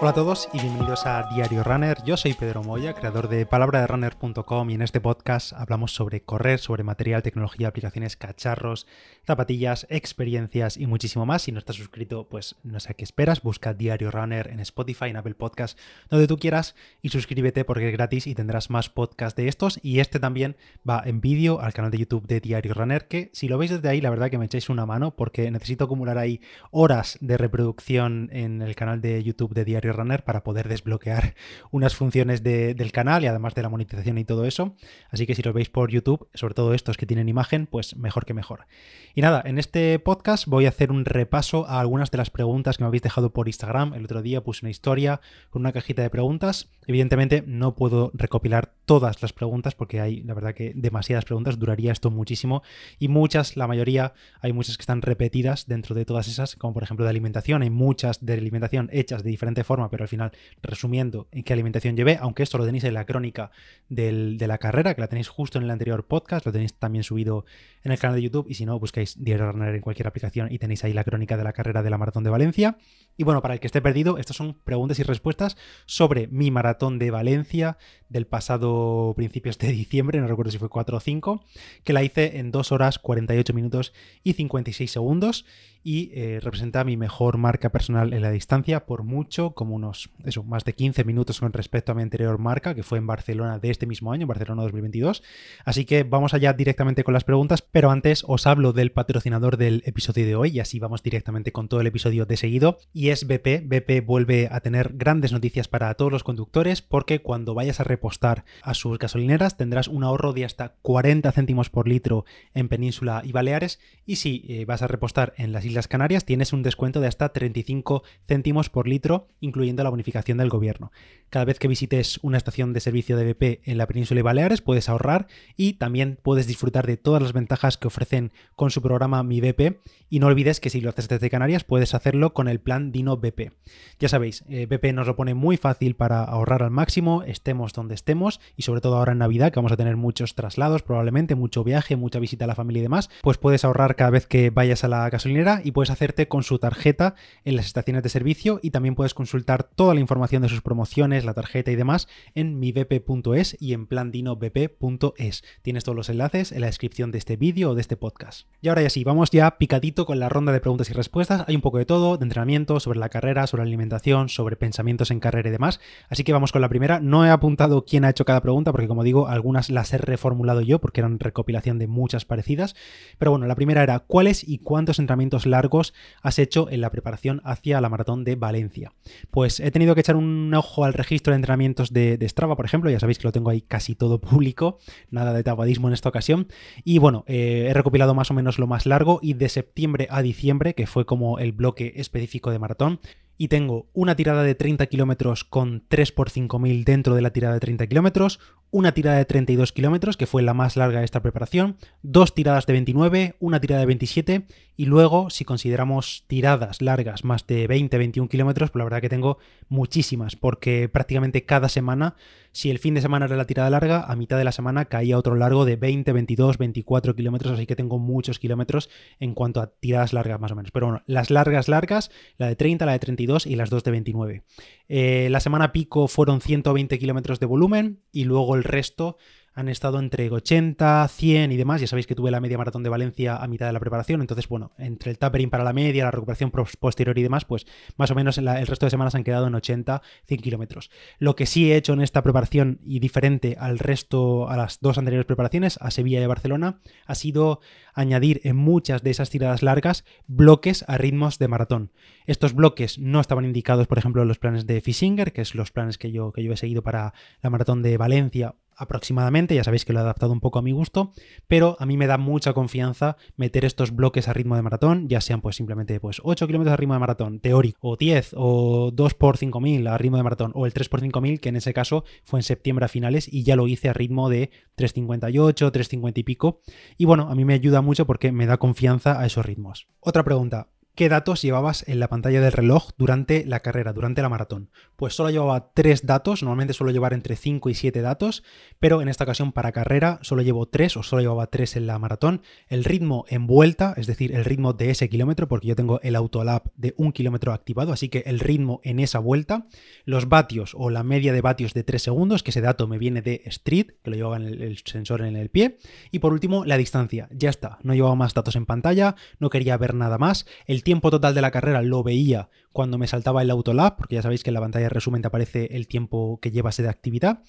Hola a todos y bienvenidos a Diario Runner. Yo soy Pedro Moya, creador de palabraderunner.com y en este podcast hablamos sobre correr, sobre material, tecnología, aplicaciones, cacharros, zapatillas, experiencias y muchísimo más. Si no estás suscrito, pues no sé qué esperas, busca Diario Runner en Spotify, en Apple Podcast, donde tú quieras y suscríbete porque es gratis y tendrás más podcasts de estos y este también va en vídeo al canal de YouTube de Diario Runner que si lo veis desde ahí la verdad que me echáis una mano porque necesito acumular ahí horas de reproducción en el canal de YouTube de Diario Runner para poder desbloquear unas funciones del canal y además de la monetización y todo eso. Así que si lo veis por YouTube, sobre todo estos que tienen imagen, pues mejor que mejor. Y nada, en este podcast voy a hacer un repaso a algunas de las preguntas que me habéis dejado por Instagram. El otro día puse una historia con una cajita de preguntas. Evidentemente no puedo recopilar todas las preguntas porque hay, la verdad que demasiadas preguntas, duraría esto muchísimo y muchas, la mayoría, hay muchas que están repetidas dentro de todas esas, como por ejemplo de alimentación, hay muchas de alimentación hechas de diferente forma pero al final resumiendo en qué alimentación llevé, aunque esto lo tenéis en la crónica de la carrera, que la tenéis justo en el anterior podcast, lo tenéis también subido en el canal de YouTube y si no, buscáis Diario Runner en cualquier aplicación y tenéis ahí la crónica de la carrera de la Maratón de Valencia. Y bueno, para el que esté perdido, estas son preguntas y respuestas sobre mi Maratón de Valencia del pasado principios de diciembre, no recuerdo si fue 4 o 5, que la hice en 2 horas 48 minutos y 56 segundos y eh, representa mi mejor marca personal en la distancia por mucho, como unos, eso, más de 15 minutos con respecto a mi anterior marca, que fue en Barcelona de este mismo año, Barcelona 2022. Así que vamos allá directamente con las preguntas, pero antes os hablo del patrocinador del episodio de hoy y así vamos directamente con todo el episodio de seguido y es BP. BP vuelve a tener grandes noticias para todos los conductores porque cuando vayas a repostar a sus gasolineras tendrás un ahorro de hasta 40 céntimos por litro en Península y Baleares y si eh, vas a repostar en las Islas Canarias tienes un descuento de hasta 35 céntimos por litro, incluyendo la bonificación del gobierno. Cada vez que visites una estación de servicio de BP en la península y Baleares puedes ahorrar y también puedes disfrutar de todas las ventajas que ofrecen con su programa Mi BP. Y no olvides que si lo haces desde Canarias puedes hacerlo con el plan Dino BP. Ya sabéis, eh, BP nos lo pone muy fácil para ahorrar al máximo, estemos donde estemos y sobre todo ahora en Navidad que vamos a tener muchos traslados, probablemente mucho viaje, mucha visita a la familia y demás, pues puedes ahorrar cada vez que vayas a la gasolinera y puedes hacerte con su tarjeta en las estaciones de servicio y también puedes consultar toda la información de sus promociones, la tarjeta y demás en mibp.es y en plandinobp.es. Tienes todos los enlaces en la descripción de este vídeo o de este podcast. Y ahora ya sí, vamos ya picadito con la ronda de preguntas y respuestas. Hay un poco de todo, de entrenamiento, sobre la carrera, sobre la alimentación, sobre pensamientos en carrera y demás. Así que vamos con la primera. No he apuntado quién ha hecho cada pregunta porque como digo, algunas las he reformulado yo porque eran recopilación de muchas parecidas. Pero bueno, la primera era ¿cuáles y cuántos entrenamientos largos has hecho en la preparación hacia la maratón de Valencia? Pues he tenido que echar un ojo al registro de entrenamientos de, Strava, por ejemplo, ya sabéis que lo tengo ahí casi todo público, nada de tabuadismo en esta ocasión. Y bueno, eh, he recopilado más o menos lo más largo y de septiembre a diciembre, que fue como el bloque específico de maratón, y tengo una tirada de 30 kilómetros con 3 x 5000 dentro de la tirada de 30 kilómetros, una tirada de 32 kilómetros, que fue la más larga de esta preparación, dos tiradas de 29, una tirada de 27 y luego, si consideramos tiradas largas más de 20-21 kilómetros, pues la verdad que tengo muchísimas, porque prácticamente cada semana, si el fin de semana era la tirada larga, a mitad de la semana caía otro largo de 20, 22, 24 kilómetros, así que tengo muchos kilómetros en cuanto a tiradas largas más o menos. Pero bueno, las largas largas, la de 30, la de 32 y las dos de 29. Eh, la semana pico fueron 120 kilómetros de volumen y luego el resto han estado entre 80, 100 y demás. Ya sabéis que tuve la media maratón de Valencia a mitad de la preparación, entonces, bueno, entre el tapering para la media, la recuperación posterior y demás, pues más o menos el resto de semanas han quedado en 80, 100 kilómetros. Lo que sí he hecho en esta preparación y diferente al resto, a las dos anteriores preparaciones, a Sevilla y a Barcelona, ha sido añadir en muchas de esas tiradas largas bloques a ritmos de maratón. Estos bloques no estaban indicados, por ejemplo, en los planes de Fishinger, que es los planes que yo, que yo he seguido para la maratón de Valencia aproximadamente, ya sabéis que lo he adaptado un poco a mi gusto, pero a mí me da mucha confianza meter estos bloques a ritmo de maratón, ya sean pues simplemente pues 8 kilómetros a ritmo de maratón teórico, o 10, o 2 por 5000 a ritmo de maratón, o el 3 por 5000 que en ese caso fue en septiembre a finales y ya lo hice a ritmo de 358, 350 y pico, y bueno, a mí me ayuda mucho porque me da confianza a esos ritmos. Otra pregunta, qué datos llevabas en la pantalla del reloj durante la carrera, durante la maratón. Pues solo llevaba tres datos, normalmente suelo llevar entre 5 y 7 datos, pero en esta ocasión para carrera solo llevo tres o solo llevaba tres en la maratón. El ritmo en vuelta, es decir, el ritmo de ese kilómetro, porque yo tengo el autolap de un kilómetro activado, así que el ritmo en esa vuelta, los vatios o la media de vatios de 3 segundos, que ese dato me viene de Street, que lo llevaba en el, sensor en el pie, y por último la distancia. Ya está, no llevaba más datos en pantalla, no quería ver nada más. Tiempo total de la carrera lo veía cuando me saltaba el autolab, porque ya sabéis que en la pantalla de resumen te aparece el tiempo que llevase de actividad.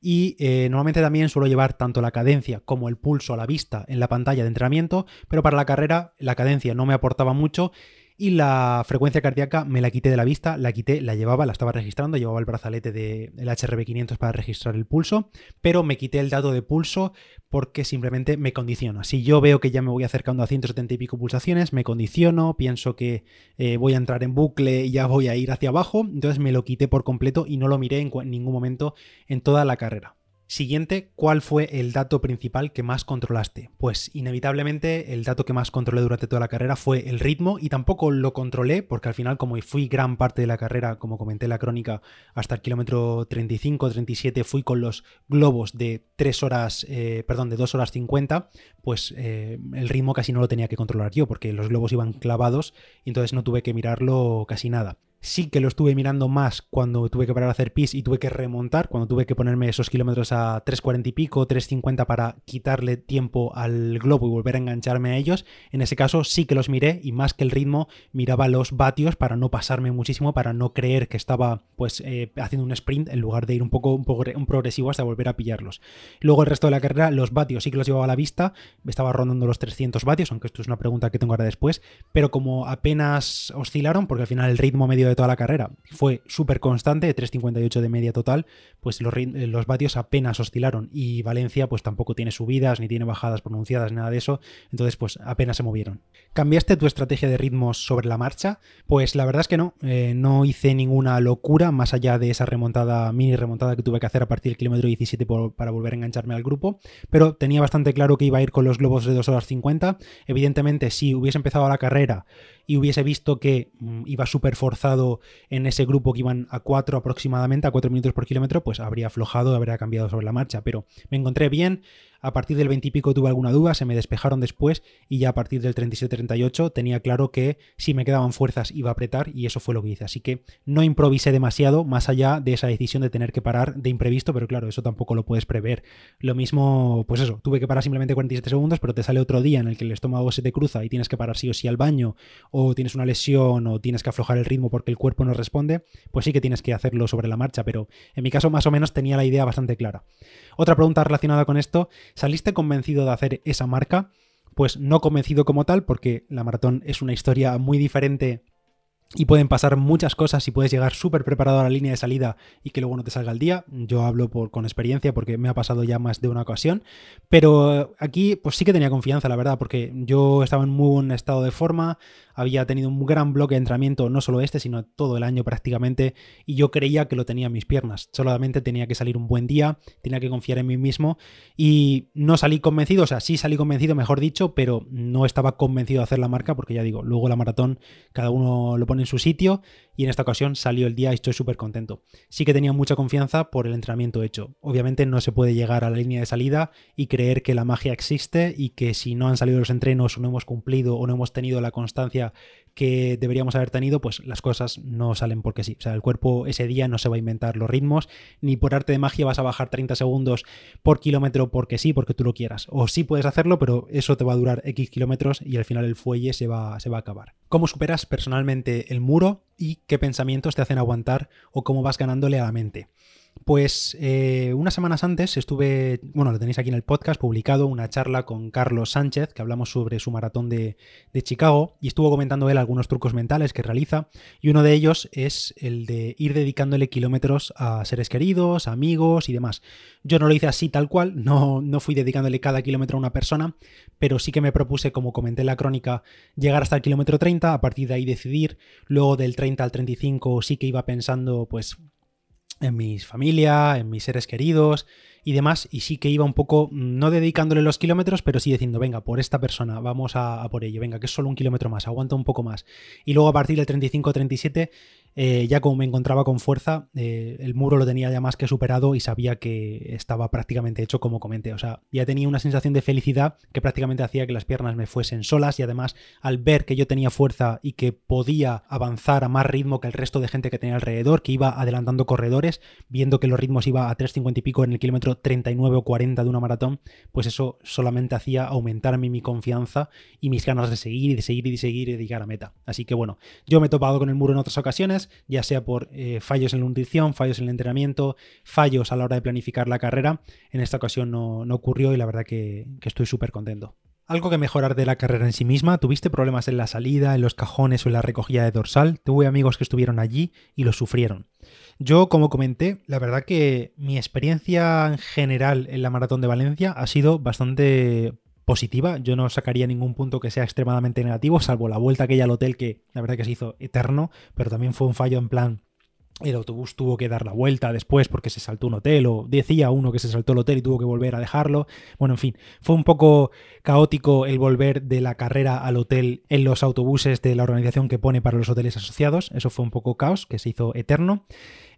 Y eh, normalmente también suelo llevar tanto la cadencia como el pulso a la vista en la pantalla de entrenamiento, pero para la carrera la cadencia no me aportaba mucho y la frecuencia cardíaca me la quité de la vista, la quité, la llevaba, la estaba registrando, llevaba el brazalete del HRB500 para registrar el pulso, pero me quité el dato de pulso porque simplemente me condiciona. Si yo veo que ya me voy acercando a 170 y pico pulsaciones, me condiciono, pienso que eh, voy a entrar en bucle y ya voy a ir hacia abajo, entonces me lo quité por completo y no lo miré en ningún momento en toda la carrera. Siguiente, ¿cuál fue el dato principal que más controlaste? Pues inevitablemente el dato que más controlé durante toda la carrera fue el ritmo y tampoco lo controlé porque al final como fui gran parte de la carrera, como comenté en la crónica, hasta el kilómetro 35-37 fui con los globos de 3 horas, eh, perdón, de 2 horas 50, pues eh, el ritmo casi no lo tenía que controlar yo porque los globos iban clavados y entonces no tuve que mirarlo casi nada. Sí que lo estuve mirando más cuando tuve que parar a hacer pis y tuve que remontar, cuando tuve que ponerme esos kilómetros a 3.40 y pico, 3.50 para quitarle tiempo al globo y volver a engancharme a ellos. En ese caso sí que los miré y más que el ritmo miraba los vatios para no pasarme muchísimo, para no creer que estaba pues eh, haciendo un sprint en lugar de ir un poco un, un progresivo hasta volver a pillarlos. Luego el resto de la carrera los vatios sí que los llevaba a la vista, estaba rondando los 300 vatios, aunque esto es una pregunta que tengo ahora después, pero como apenas oscilaron, porque al final el ritmo medio de toda la carrera. Fue súper constante, de 3.58 de media total, pues los, eh, los, vatios apenas oscilaron. Y Valencia pues tampoco tiene subidas ni tiene bajadas pronunciadas, nada de eso, entonces pues apenas se movieron. ¿Cambiaste tu estrategia de ritmos sobre la marcha? Pues la verdad es que no, eh, no hice ninguna locura más allá de esa remontada, mini remontada que tuve que hacer a partir del kilómetro 17 para volver a engancharme al grupo, pero tenía bastante claro que iba a ir con los globos de 2 horas 50, evidentemente si hubiese empezado la carrera y hubiese visto que mm, iba súper forzado en ese grupo que iban a 4 aproximadamente, a 4 minutos por kilómetro, pues habría aflojado, habría cambiado sobre la marcha. Pero me encontré bien, a partir del 20 y pico tuve alguna duda, se me despejaron después y ya a partir del 37-38 tenía claro que si me quedaban fuerzas iba a apretar y eso fue lo que hice. Así que no improvisé demasiado más allá de esa decisión de tener que parar de imprevisto, pero claro, eso tampoco lo puedes prever. Lo mismo, pues eso, tuve que parar simplemente 47 segundos, pero te sale otro día en el que el estómago se te cruza y tienes que parar sí o sí al baño, o tienes una lesión, o tienes que aflojar el ritmo porque el cuerpo no responde, pues sí que tienes que hacerlo sobre la marcha, pero en mi caso más o menos tenía la idea bastante clara. Otra pregunta relacionada con esto ¿Saliste convencido de hacer esa marca? Pues no convencido como tal, porque la maratón es una historia muy diferente y pueden pasar muchas cosas y puedes llegar súper preparado a la línea de salida y que luego no te salga el día. Yo hablo por, con experiencia porque me ha pasado ya más de una ocasión. Pero aquí pues sí que tenía confianza, la verdad, porque yo estaba en muy buen estado de forma, había tenido un gran bloque de entrenamiento, no solo este, sino todo el año prácticamente, y yo creía que lo tenía en mis piernas. Solamente tenía que salir un buen día, tenía que confiar en mí mismo y no salí convencido, o sea, sí salí convencido, mejor dicho, pero no estaba convencido de hacer la marca porque ya digo, luego la maratón cada uno lo pone en su sitio y en esta ocasión salió el día y estoy súper contento. Sí que tenía mucha confianza por el entrenamiento hecho. Obviamente no se puede llegar a la línea de salida y creer que la magia existe y que si no han salido los entrenos o no hemos cumplido o no hemos tenido la constancia que deberíamos haber tenido, pues las cosas no salen porque sí. O sea, el cuerpo ese día no se va a inventar los ritmos, ni por arte de magia vas a bajar 30 segundos por kilómetro porque sí, porque tú lo quieras. O sí puedes hacerlo, pero eso te va a durar X kilómetros y al final el fuelle se va, se va a acabar. ¿Cómo superas personalmente el muro y qué pensamientos te hacen aguantar o cómo vas ganándole a la mente? Pues eh, unas semanas antes estuve, bueno, lo tenéis aquí en el podcast, publicado una charla con Carlos Sánchez, que hablamos sobre su maratón de, de, Chicago, y estuvo comentando él algunos trucos mentales que realiza, y uno de ellos es el de ir dedicándole kilómetros a seres queridos, amigos y demás. Yo no lo hice así tal cual, no, no fui dedicándole cada kilómetro a una persona, pero sí que me propuse, como comenté en la crónica, llegar hasta el kilómetro 30, a partir de ahí decidir, luego del 30 al 35 sí que iba pensando, pues en mis familia, en mis seres queridos y demás, y sí que iba un poco, no dedicándole los kilómetros, pero sí diciendo, venga, por esta persona, vamos a, a por ello, venga, que es solo un kilómetro más, aguanta un poco más. Y luego a partir del 35-37 eh, ya como me encontraba con fuerza, eh, el muro lo tenía ya más que superado y sabía que estaba prácticamente hecho como comenté. O sea, ya tenía una sensación de felicidad que prácticamente hacía que las piernas me fuesen solas y además al ver que yo tenía fuerza y que podía avanzar a más ritmo que el resto de gente que tenía alrededor, que iba adelantando corredores, viendo que los ritmos iba a 3.50 y pico en el kilómetro 39 o 40 de una maratón, pues eso solamente hacía aumentar mi confianza y mis ganas de seguir y de seguir y de seguir y de llegar a meta. Así que bueno, yo me he topado con el muro en otras ocasiones ya sea por eh, fallos en la nutrición, fallos en el entrenamiento, fallos a la hora de planificar la carrera. En esta ocasión no, ocurrió y la verdad que, que estoy súper contento. Algo que mejorar de la carrera en sí misma, ¿tuviste problemas en la salida, en los cajones o en la recogida de dorsal? Tuve amigos que estuvieron allí y lo sufrieron. Yo, como comenté, la verdad que mi experiencia en general en la Maratón de Valencia ha sido bastante positiva. Yo no sacaría ningún punto que sea extremadamente negativo, salvo la vuelta aquella al hotel que la verdad que se hizo eterno, pero también fue un fallo en plan el autobús tuvo que dar la vuelta después porque se saltó un hotel o decía uno que se saltó el hotel y tuvo que volver a dejarlo. Bueno, en fin, fue un poco caótico el volver de la carrera al hotel en los autobuses de la organización que pone para los hoteles asociados. Eso fue un poco caos que se hizo eterno.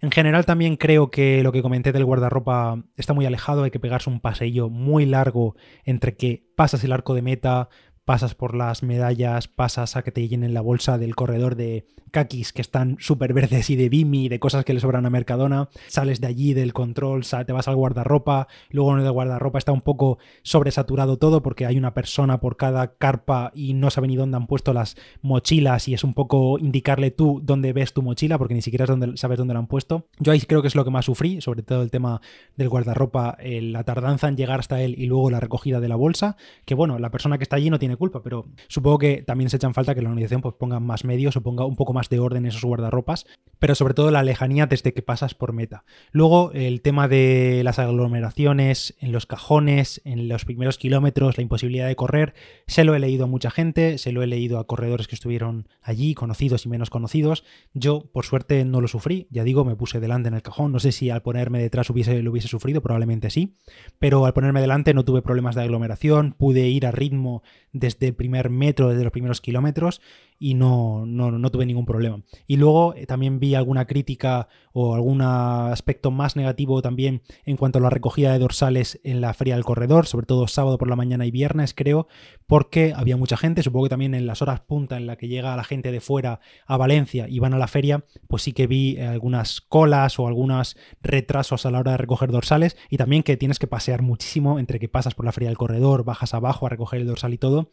En general también creo que lo que comenté del guardarropa está muy alejado, hay que pegarse un paseillo muy largo entre que pasas el arco de meta, pasas por las medallas, pasas a que te llenen la bolsa del corredor de kakis que están súper verdes y de Bimi, de cosas que le sobran a Mercadona, sales de allí del control, te vas al guardarropa, luego en el guardarropa está un poco sobresaturado todo porque hay una persona por cada carpa y no sabe ni dónde han puesto las mochilas y es un poco indicarle tú dónde ves tu mochila porque ni siquiera sabes dónde la han puesto. Yo ahí creo que es lo que más sufrí, sobre todo el tema del guardarropa, la tardanza en llegar hasta él y luego la recogida de la bolsa, que bueno, la persona que está allí no tiene culpa, pero supongo que también se echan falta que la organización pues, ponga más medios o ponga un poco más de orden en esos guardarropas, pero sobre todo la lejanía desde que pasas por meta. Luego el tema de las aglomeraciones en los cajones, en los primeros kilómetros, la imposibilidad de correr, se lo he leído a mucha gente, se lo he leído a corredores que estuvieron allí, conocidos y menos conocidos. Yo, por suerte, no lo sufrí, ya digo, me puse delante en el cajón, no sé si al ponerme detrás lo hubiese sufrido, probablemente sí, pero al ponerme delante no tuve problemas de aglomeración, pude ir a ritmo desde el primer metro, desde los primeros kilómetros y no, no, tuve ningún problema. Y luego eh, también vi alguna crítica o algún aspecto más negativo también en cuanto a la recogida de dorsales en la feria del corredor, sobre todo sábado por la mañana y viernes creo, porque había mucha gente, supongo que también en las horas punta en la que llega la gente de fuera a Valencia y van a la feria, pues sí que vi eh, algunas colas o algunos retrasos a la hora de recoger dorsales y también que tienes que pasear muchísimo entre que pasas por la feria del corredor, bajas abajo a recoger el dorsal y todo,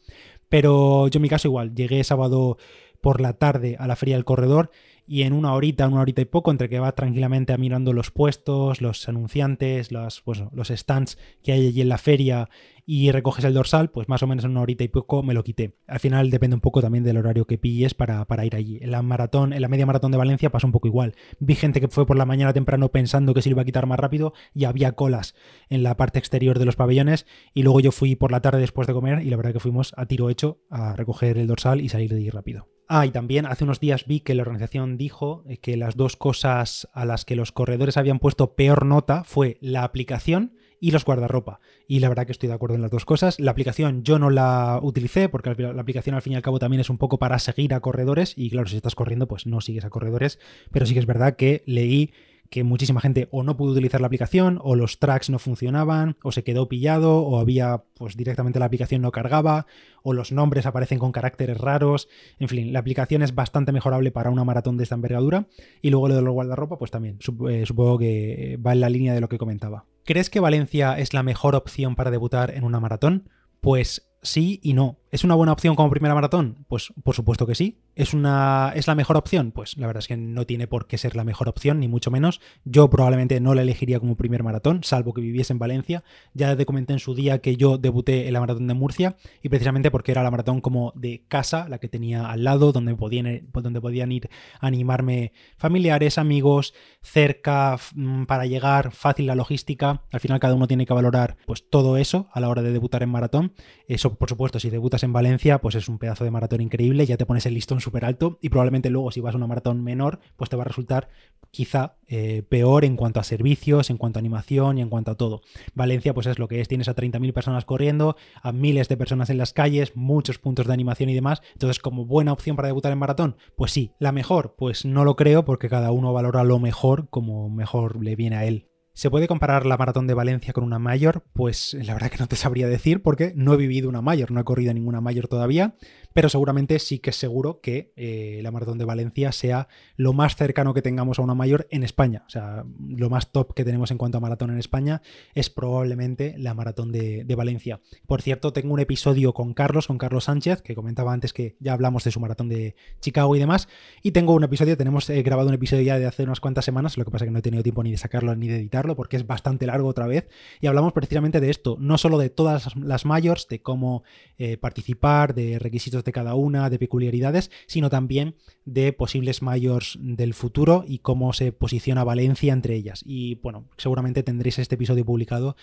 pero yo en mi caso igual, llegué sábado por la tarde a la feria del corredor y en una horita, una horita y poco, entre que va tranquilamente mirando los puestos, los anunciantes, los, pues, los stands que hay allí en la feria y recoges el dorsal, pues más o menos en una horita y poco me lo quité. Al final depende un poco también del horario que pilles para, para ir allí. En la maratón, en la media maratón de Valencia pasa un poco igual. Vi gente que fue por la mañana temprano pensando que se iba a quitar más rápido y había colas en la parte exterior de los pabellones y luego yo fui por la tarde después de comer y la verdad que fuimos a tiro hecho a recoger el dorsal y salir de allí rápido. Ah, y también hace unos días vi que la organización dijo eh, que las dos cosas a las que los corredores habían puesto peor nota fue la aplicación y los guardarropa. Y la verdad que estoy de acuerdo en las dos cosas. La aplicación yo no la utilicé porque la aplicación al fin y al cabo también es un poco para seguir a corredores y claro, si estás corriendo pues no sigues a corredores, pero sí que es verdad que leí que muchísima gente o no pudo utilizar la aplicación, o los tracks no funcionaban, o se quedó pillado, o había, pues directamente la aplicación no cargaba, o los nombres aparecen con caracteres raros. En fin, la aplicación es bastante mejorable para una maratón de esta envergadura. Y luego lo de los guardarropa, pues también, eh, supongo que va en la línea de lo que comentaba. ¿Crees que Valencia es la mejor opción para debutar en una maratón? Pues sí y no. ¿Es una buena opción como primera maratón? Pues por supuesto que sí. ¿Es, una, ¿Es la mejor opción? Pues la verdad es que no tiene por qué ser la mejor opción, ni mucho menos. Yo probablemente no la elegiría como primer maratón, salvo que viviese en Valencia. Ya te comenté en su día que yo debuté en la maratón de Murcia y precisamente porque era la maratón como de casa, la que tenía al lado, donde podían, donde podían ir a animarme familiares, amigos, cerca, mm, para llegar, fácil la logística. Al final cada uno tiene que valorar pues todo eso a la hora de debutar en maratón. Eso, por supuesto, si debutas en Valencia, pues es un pedazo de maratón increíble, ya te pones el listón súper alto y probablemente luego si vas a una maratón menor, pues te va a resultar quizá eh, peor en cuanto a servicios, en cuanto a animación y en cuanto a todo. Valencia pues es lo que es, tienes a 30.000 personas corriendo, a miles de personas en las calles, muchos puntos de animación y demás, entonces como buena opción para debutar en maratón, pues sí, la mejor, pues no lo creo porque cada uno valora lo mejor como mejor le viene a él. ¿Se puede comparar la maratón de Valencia con una mayor? Pues la verdad que no te sabría decir porque no he vivido una mayor, no he corrido ninguna mayor todavía, pero seguramente sí que es seguro que eh, la maratón de Valencia sea lo más cercano que tengamos a una mayor en España. O sea, lo más top que tenemos en cuanto a maratón en España es probablemente la maratón de, Valencia. Por cierto, tengo un episodio con Carlos, con Carlos Sánchez, que comentaba antes que ya hablamos de su maratón de Chicago y demás. Y tengo un episodio, tenemos eh, grabado un episodio ya de hace unas cuantas semanas, lo que pasa es que no he tenido tiempo ni de sacarlo ni de editarlo porque es bastante largo otra vez. Y hablamos precisamente de esto, no solo de todas las mayors, de cómo eh, participar, de requisitos de cada una, de peculiaridades, sino también de posibles mayors del futuro y cómo se posiciona Valencia entre ellas. Y bueno, seguramente tendréis este episodio publicado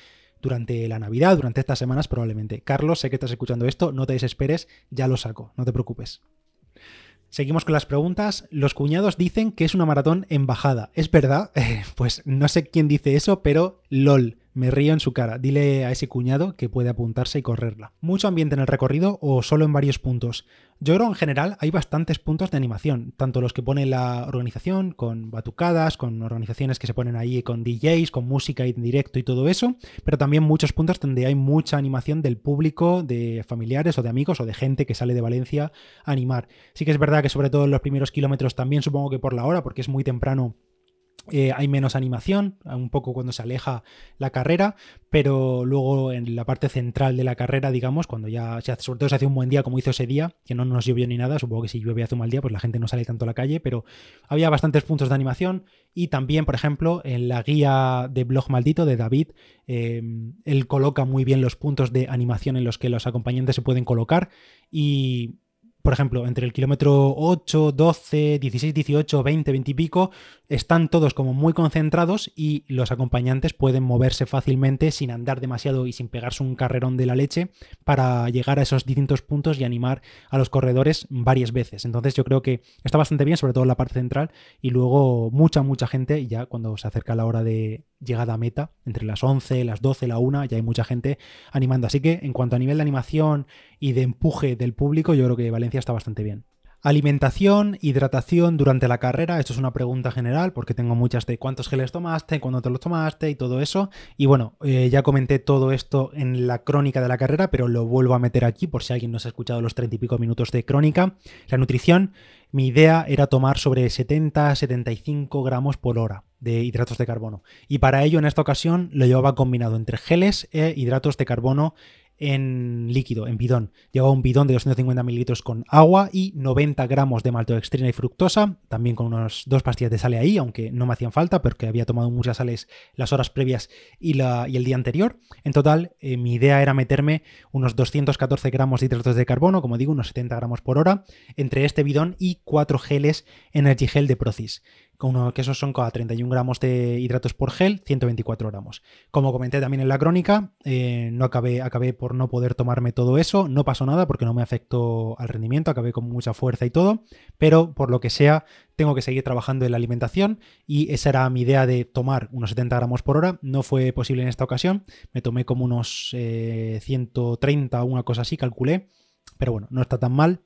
durante la Navidad, durante estas semanas probablemente. Carlos, sé que estás escuchando esto, no te desesperes, ya lo saco, no te preocupes. Seguimos con las preguntas. Los cuñados dicen que es una maratón en bajada. ¿Es verdad? pues no sé quién dice eso, pero LOL. Me río en su cara. Dile a ese cuñado que puede apuntarse y correrla. ¿Mucho ambiente en el recorrido o solo en varios puntos? Yo creo en general hay bastantes puntos de animación, tanto los que pone la organización, con batucadas, con organizaciones que se ponen ahí con DJs, con música en directo y todo eso, pero también muchos puntos donde hay mucha animación del público, de familiares o de amigos o de gente que sale de Valencia a animar. Sí que es verdad que sobre todo en los primeros kilómetros también supongo que por la hora, porque es muy temprano eh, hay menos animación, un poco cuando se aleja la carrera, pero luego en la parte central de la carrera, digamos, cuando ya, sobre todo se hace un buen día como hizo ese día, que no nos llovió ni nada, supongo que si llueve hace un mal día, pues la gente no sale tanto a la calle, pero había bastantes puntos de animación y también, por ejemplo, en la guía de Blog Maldito de David, eh, él coloca muy bien los puntos de animación en los que los acompañantes se pueden colocar y por ejemplo, entre el kilómetro 8, 12, 16, 18, 20, 20 y pico, están todos como muy concentrados y los acompañantes pueden moverse fácilmente sin andar demasiado y sin pegarse un carrerón de la leche para llegar a esos distintos puntos y animar a los corredores varias veces. Entonces yo creo que está bastante bien, sobre todo en la parte central, y luego mucha, mucha gente, ya cuando se acerca la hora de llegada a meta, entre las 11, las 12, la 1, ya hay mucha gente animando. Así que en cuanto a nivel de animación y de empuje del público, yo creo que Valencia está bastante bien. Alimentación, hidratación durante la carrera, esto es una pregunta general porque tengo muchas de cuántos geles tomaste, cuándo te los tomaste y todo eso. Y bueno, eh, ya comenté todo esto en la crónica de la carrera, pero lo vuelvo a meter aquí por si alguien no se ha escuchado los 30 y pico minutos de crónica. La nutrición, mi idea era tomar sobre 70-75 gramos por hora de hidratos de carbono. Y para ello en esta ocasión lo llevaba combinado entre geles e hidratos de carbono en líquido, en bidón. Llevaba un bidón de 250 mililitros con agua y 90 gramos de maltodextrina y fructosa, también con unas dos pastillas de sal ahí, aunque no me hacían falta porque había tomado muchas sales las horas previas y, la, y el día anterior. En total, eh, mi idea era meterme unos 214 gramos de hidratos de carbono, como digo, unos 70 gramos por hora, entre este bidón y cuatro geles Energy Gel de Procis que esos son cada 31 gramos de hidratos por gel, 124 gramos. Como comenté también en la crónica, eh, no acabé, acabé por no poder tomarme todo eso, no pasó nada porque no me afectó al rendimiento, acabé con mucha fuerza y todo, pero por lo que sea, tengo que seguir trabajando en la alimentación y esa era mi idea de tomar unos 70 gramos por hora, no fue posible en esta ocasión, me tomé como unos 130 eh, o una cosa así, calculé, pero bueno, no está tan mal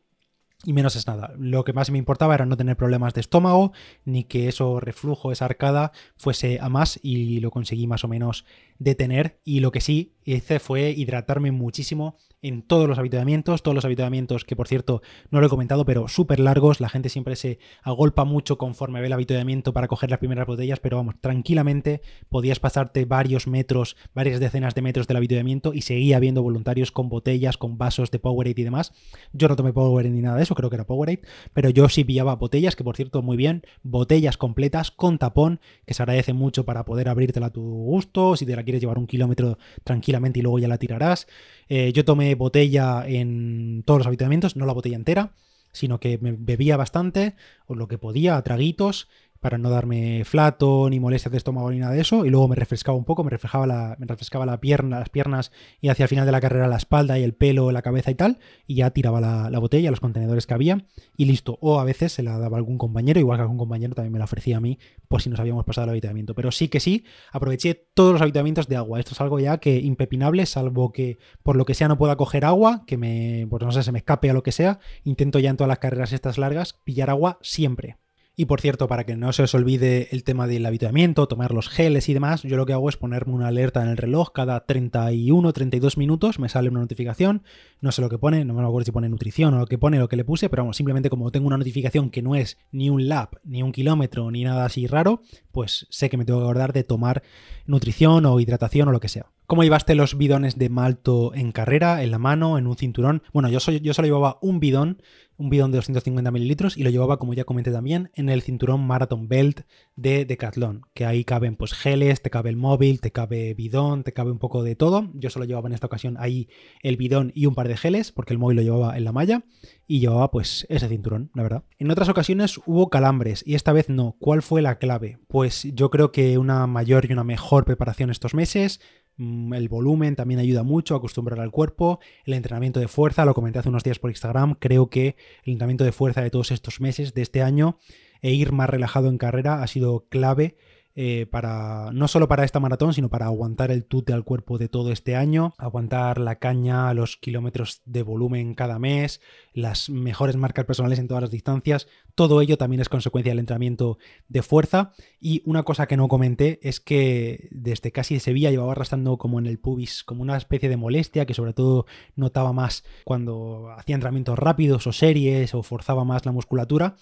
y menos es nada. Lo que más me importaba era no tener problemas de estómago, ni que eso reflujo, esa arcada, fuese a más y lo conseguí más o menos detener. Y lo que sí hice fue hidratarme muchísimo en todos los habituamientos, todos los habituamientos que por cierto no lo he comentado, pero súper largos, la gente siempre se agolpa mucho conforme ve el habituamiento para coger las primeras botellas, pero vamos, tranquilamente podías pasarte varios metros, varias decenas de metros del habituamiento y seguía habiendo voluntarios con botellas, con vasos de Powerade y demás. Yo no tomé Powerade ni nada de eso, creo que era Powerade, pero yo sí pillaba botellas, que por cierto muy bien, botellas completas con tapón, que se agradece mucho para poder abrírtela a tu gusto, si te la quieres llevar un kilómetro tranquilamente y luego ya la tirarás. Eh, yo tomé botella en todos los habituamientos, no la botella entera, sino que me bebía bastante, o lo que podía, a traguitos, para no darme flato, ni molestias de estómago, ni nada de eso. Y luego me refrescaba un poco, me refrescaba, la, me refrescaba la pierna, las piernas y hacia el final de la carrera la espalda y el pelo, la cabeza y tal. Y ya tiraba la, la botella, los contenedores que había y listo. O a veces se la daba a algún compañero, igual que algún compañero también me la ofrecía a mí por si nos habíamos pasado el habitamiento. Pero sí que sí, aproveché todos los habitamientos de agua. Esto es algo ya que impepinable, salvo que por lo que sea no pueda coger agua, que me, pues no sé, se me escape o lo que sea. Intento ya en todas las carreras estas largas pillar agua siempre. Y por cierto, para que no se os olvide el tema del habituamiento, tomar los geles y demás, yo lo que hago es ponerme una alerta en el reloj cada 31, 32 minutos, me sale una notificación, no sé lo que pone, no me acuerdo si pone nutrición o lo que pone, lo que le puse, pero simplemente como tengo una notificación que no es ni un lap, ni un kilómetro, ni nada así raro, pues sé que me tengo que acordar de tomar nutrición o hidratación o lo que sea. ¿Cómo llevaste los bidones de malto en carrera, en la mano, en un cinturón? Bueno, yo, solo llevaba un bidón, un bidón de 250 mililitros, y lo llevaba, como ya comenté también, en el cinturón Marathon Belt de Decathlon, que ahí caben pues geles, te cabe el móvil, te cabe bidón, te cabe un poco de todo. Yo solo llevaba en esta ocasión ahí el bidón y un par de geles, porque el móvil lo llevaba en la malla, y llevaba pues ese cinturón, la verdad. En otras ocasiones hubo calambres, y esta vez no. ¿Cuál fue la clave? Pues yo creo que una mayor y una mejor preparación estos meses, el volumen también ayuda mucho a acostumbrar al cuerpo. El entrenamiento de fuerza, lo comenté hace unos días por Instagram. Creo que el entrenamiento de fuerza de todos estos meses, de este año, e ir más relajado en carrera ha sido clave eh, para no solo para esta maratón, sino para aguantar el tute al cuerpo de todo este año, aguantar la caña, los kilómetros de volumen cada mes, las mejores marcas personales en todas las distancias. Todo ello también es consecuencia del entrenamiento de fuerza. Y una cosa que no comenté es que desde casi Sevilla llevaba arrastrando como en el pubis, como una especie de molestia que sobre todo notaba más cuando hacía entrenamientos rápidos o series o forzaba más la musculatura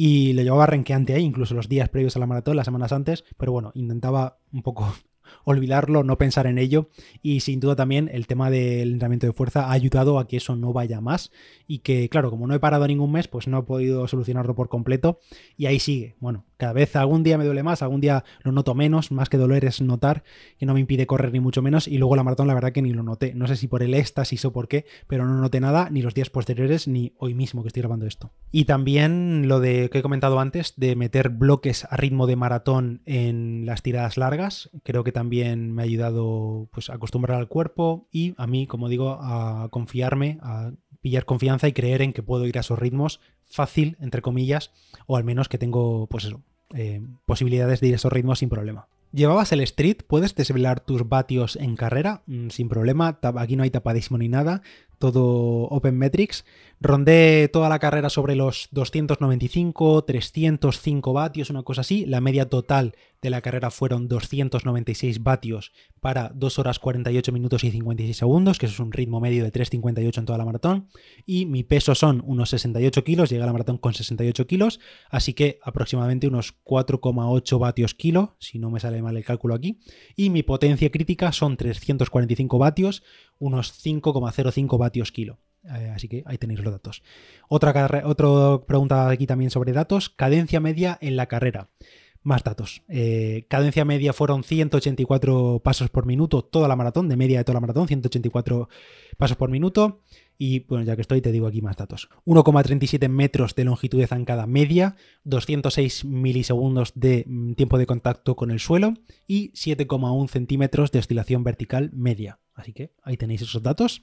y lo llevaba renqueante ahí, incluso los días previos a la maratón, las semanas antes, pero bueno, intentaba un poco olvidarlo, no pensar en ello y sin duda también el tema del entrenamiento de fuerza ha ayudado a que eso no vaya más y que claro, como no he parado ningún mes, pues no he podido solucionarlo por completo y ahí sigue. Bueno, cada vez algún día me duele más, algún día lo noto menos, más que doler es notar que no me impide correr ni mucho menos y luego la maratón la verdad que ni lo noté, no sé si por el éxtasis o por qué, pero no noté nada ni los días posteriores ni hoy mismo que estoy grabando esto. Y también lo de que he comentado antes de meter bloques a ritmo de maratón en las tiradas largas, creo que también me ha ayudado pues a acostumbrar al cuerpo y a mí, como digo, a confiarme, a confianza y creer en que puedo ir a esos ritmos fácil, entre comillas, o al menos que tengo, pues eso, eh, posibilidades de ir a esos ritmos sin problema. ¿Llevabas el street? ¿Puedes desvelar tus vatios en carrera? Mm, sin problema, aquí no hay tapadísimo ni nada todo Open Metrics. Rondé toda la carrera sobre los 295, 305 vatios, una cosa así. La media total de la carrera fueron 296 vatios para 2 horas 48 minutos y 56 segundos, que eso es un ritmo medio de 3,58 en toda la maratón. Y mi peso son unos 68 kilos, llegué a la maratón con 68 kilos, así que aproximadamente unos 4,8 vatios kilo, si no me sale mal el cálculo aquí. Y mi potencia crítica son 345 vatios, unos 5,05 vatios kilo. Eh, así que ahí tenéis los datos. Otra, otra pregunta aquí también sobre datos. Cadencia media en la carrera. Más datos. Eh, cadencia media fueron 184 pasos por minuto, toda la maratón, de media de toda la maratón, 184 pasos por minuto. Y bueno, ya que estoy, te digo aquí más datos. 1,37 metros de longitud de zancada media, 206 milisegundos de mm, tiempo de contacto con el suelo y 7,1 centímetros de oscilación vertical media. Así que ahí tenéis esos datos.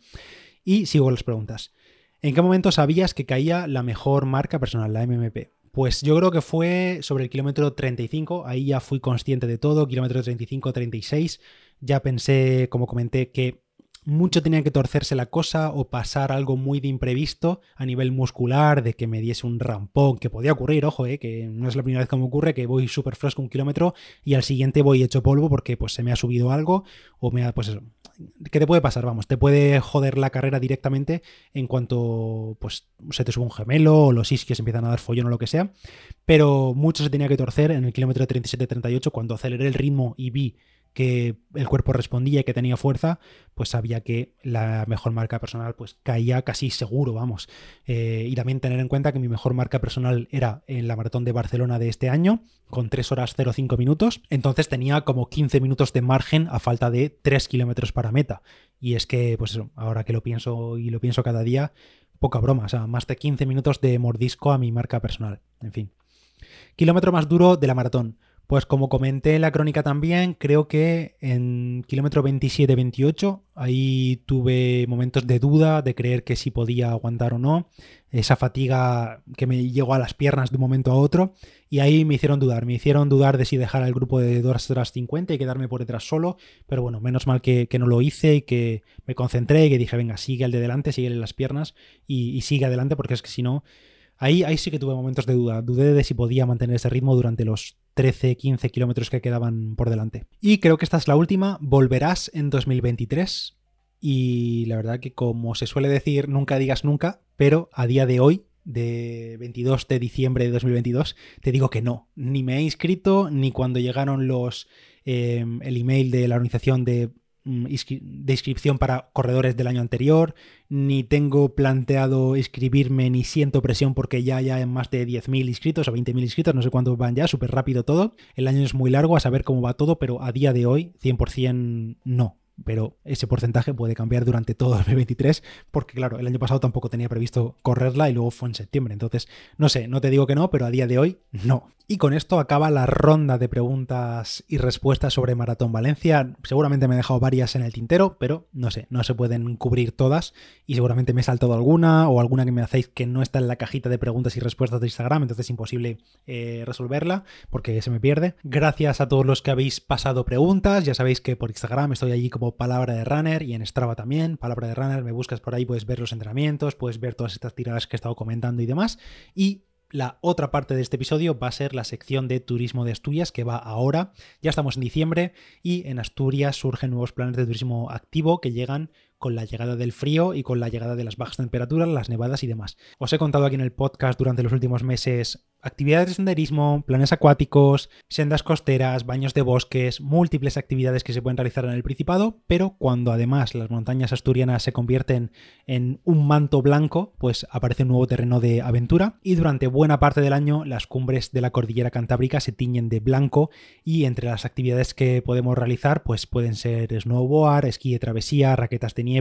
Y sigo las preguntas. ¿En qué momento sabías que caía la mejor marca personal, la MMP? Pues yo creo que fue sobre el kilómetro 35, ahí ya fui consciente de todo, kilómetro 35-36, ya pensé, como comenté, que mucho tenía que torcerse la cosa o pasar algo muy de imprevisto a nivel muscular, de que me diese un rampón, que podía ocurrir, ojo, eh, que no es la primera vez que me ocurre, que voy súper fresco un kilómetro y al siguiente voy hecho polvo porque pues se me ha subido algo o me ha, pues eso, ¿qué te puede pasar? Vamos, te puede joder la carrera directamente en cuanto pues se te sube un gemelo o los isquios empiezan a dar follón o lo que sea, pero mucho se tenía que torcer en el kilómetro 37-38 cuando aceleré el ritmo y vi que el cuerpo respondía y que tenía fuerza, pues sabía que la mejor marca personal pues caía casi seguro, vamos. Eh, y también tener en cuenta que mi mejor marca personal era en la maratón de Barcelona de este año, con 3 horas 05 minutos. Entonces tenía como 15 minutos de margen a falta de 3 kilómetros para meta. Y es que, pues eso, ahora que lo pienso y lo pienso cada día, poca broma, o sea, más de 15 minutos de mordisco a mi marca personal. En fin. Kilómetro más duro de la maratón. Pues como comenté en la crónica también, creo que en kilómetro 27-28 ahí tuve momentos de duda, de creer que si podía aguantar o no, esa fatiga que me llegó a las piernas de un momento a otro y ahí me hicieron dudar, me hicieron dudar de si dejar al grupo de 2 horas 50 y quedarme por detrás solo, pero bueno, menos mal que, no lo hice y que me concentré y que dije, venga, sigue al de delante, sigue en las piernas y, y sigue adelante porque es que si no Ahí, ahí sí que tuve momentos de duda. Dudé de si podía mantener ese ritmo durante los 13, 15 kilómetros que quedaban por delante. Y creo que esta es la última. Volverás en 2023. Y la verdad que como se suele decir, nunca digas nunca, pero a día de hoy, de 22 de diciembre de 2022, te digo que no. Ni me he inscrito, ni cuando llegaron los... Eh, el email de la organización de de inscripción para corredores del año anterior, ni tengo planteado inscribirme, ni siento presión porque ya hay más de 10.000 inscritos o 20.000 inscritos, no sé cuántos van ya, súper rápido todo. El año es muy largo a saber cómo va todo, pero a día de hoy 100% no pero ese porcentaje puede cambiar durante todo el 2023, porque claro, el año pasado tampoco tenía previsto correrla y luego fue en septiembre. Entonces, no sé, no te digo que no, pero a día de hoy no. Y con esto acaba la ronda de preguntas y respuestas sobre Maratón Valencia. Seguramente me he dejado varias en el tintero, pero no sé, no se pueden cubrir todas y seguramente me he saltado alguna o alguna que me hacéis que no está en la cajita de preguntas y respuestas de Instagram, entonces es imposible eh, resolverla porque se me pierde. Gracias a todos los que habéis pasado preguntas, ya sabéis que por Instagram estoy allí como Palabra de Runner y en Strava también. Palabra de Runner, me buscas por ahí, puedes ver los entrenamientos, puedes ver todas estas tiradas que he estado comentando y demás. Y la otra parte de este episodio va a ser la sección de turismo de Asturias que va ahora. Ya estamos en diciembre y en Asturias surgen nuevos planes de turismo activo que llegan con la llegada del frío y con la llegada de las bajas temperaturas, las nevadas y demás. Os he contado aquí en el podcast durante los últimos meses actividades de senderismo, planes acuáticos, sendas costeras, baños de bosques, múltiples actividades que se pueden realizar en el Principado, pero cuando además las montañas asturianas se convierten en un manto blanco, pues aparece un nuevo terreno de aventura y durante buena parte del año las cumbres de la cordillera cantábrica se tiñen de blanco y entre las actividades que podemos realizar pues pueden ser snowboard, esquí de travesía, raquetas de nieve,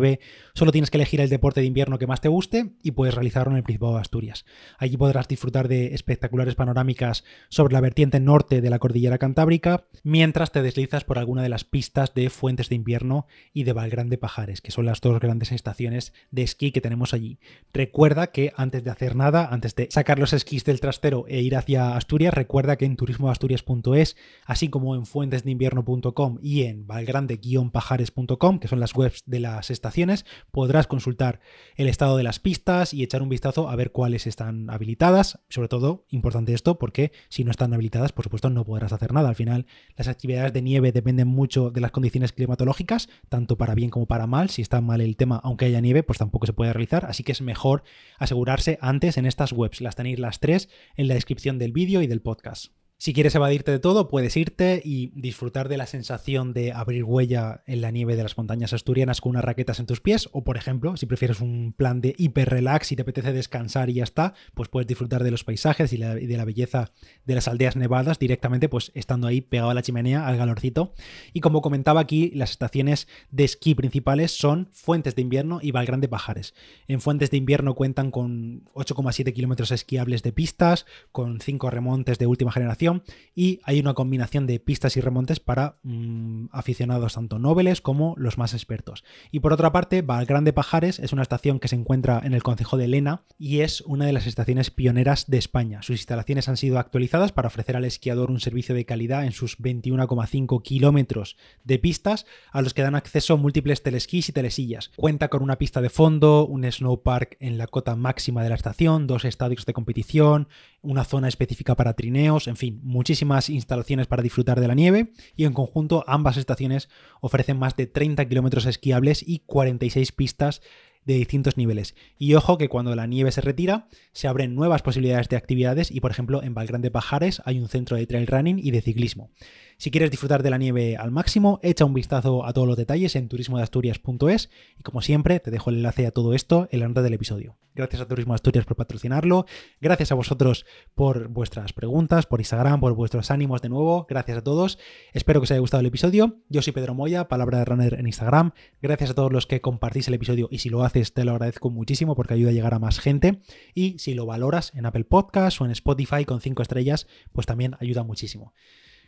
solo tienes que elegir el deporte de invierno que más te guste y puedes realizarlo en el Principado de Asturias. Allí podrás disfrutar de espectáculos panorámicas sobre la vertiente norte de la cordillera cantábrica, mientras te deslizas por alguna de las pistas de Fuentes de Invierno y de Valgrande Pajares, que son las dos grandes estaciones de esquí que tenemos allí. Recuerda que antes de hacer nada, antes de sacar los esquís del trastero e ir hacia Asturias, recuerda que en turismoasturias.es, así como en fuentesdeinvierno.com y en valgrande-pajares.com, que son las webs de las estaciones, podrás consultar el estado de las pistas y echar un vistazo a ver cuáles están habilitadas, sobre todo importante esto porque si no están habilitadas, por supuesto, no podrás hacer nada. Al final, las actividades de nieve dependen mucho de las condiciones climatológicas, tanto para bien como para mal. Si está mal el tema, aunque haya nieve, pues tampoco se puede realizar. Así que es mejor asegurarse antes en estas webs. Las tenéis las tres en la descripción del vídeo y del podcast. Si quieres evadirte de todo, puedes irte y disfrutar de la sensación de abrir huella en la nieve de las montañas asturianas con unas raquetas en tus pies. O, por ejemplo, si prefieres un plan de hiper relax y te apetece descansar y ya está, pues puedes disfrutar de los paisajes y, de la belleza de las aldeas nevadas directamente, pues estando ahí pegado a la chimenea, al calorcito. Y como comentaba aquí, las estaciones de esquí principales son Fuentes de Invierno y Valgrande Pajares. En Fuentes de Invierno cuentan con 8,7 kilómetros esquiables de pistas, con 5 remontes de última generación y hay una combinación de pistas y remontes para mm, aficionados tanto nobles como los más expertos. Y por otra parte, Valgrande Pajares es una estación que se encuentra en el concejo de Lena y es una de las estaciones pioneras de España. Sus instalaciones han sido actualizadas para ofrecer al esquiador un servicio de calidad en sus 21,5 kilómetros de pistas a los que dan acceso múltiples telesquís y telesillas. Cuenta con una pista de fondo, un snowpark en la cota máxima de la estación, dos estadios de competición, una zona específica para trineos, en fin, muchísimas instalaciones para disfrutar de la nieve. Y en conjunto ambas estaciones ofrecen más de 30 kilómetros esquiables y 46 pistas de distintos niveles. Y ojo que cuando la nieve se retira, se abren nuevas posibilidades de actividades y por ejemplo en Valgrande Pajares hay un centro de trail running y de ciclismo. Si quieres disfrutar de la nieve al máximo, echa un vistazo a todos los detalles en turismodeasturias.es y como siempre te dejo el enlace a todo esto en la nota del episodio. Gracias a Turismo Asturias por patrocinarlo, gracias a vosotros por vuestras preguntas, por Instagram, por vuestros ánimos de nuevo, gracias a todos. Espero que os haya gustado el episodio. Yo soy Pedro Moya, palabra de runner en Instagram. Gracias a todos los que compartís el episodio y si lo haces te lo agradezco muchísimo porque ayuda a llegar a más gente. Y si lo valoras en Apple Podcast o en Spotify con 5 estrellas, pues también ayuda muchísimo.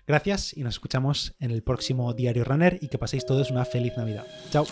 Gracias y nos escuchamos en el próximo Diario Runner y que paséis todos una feliz Navidad. Chao.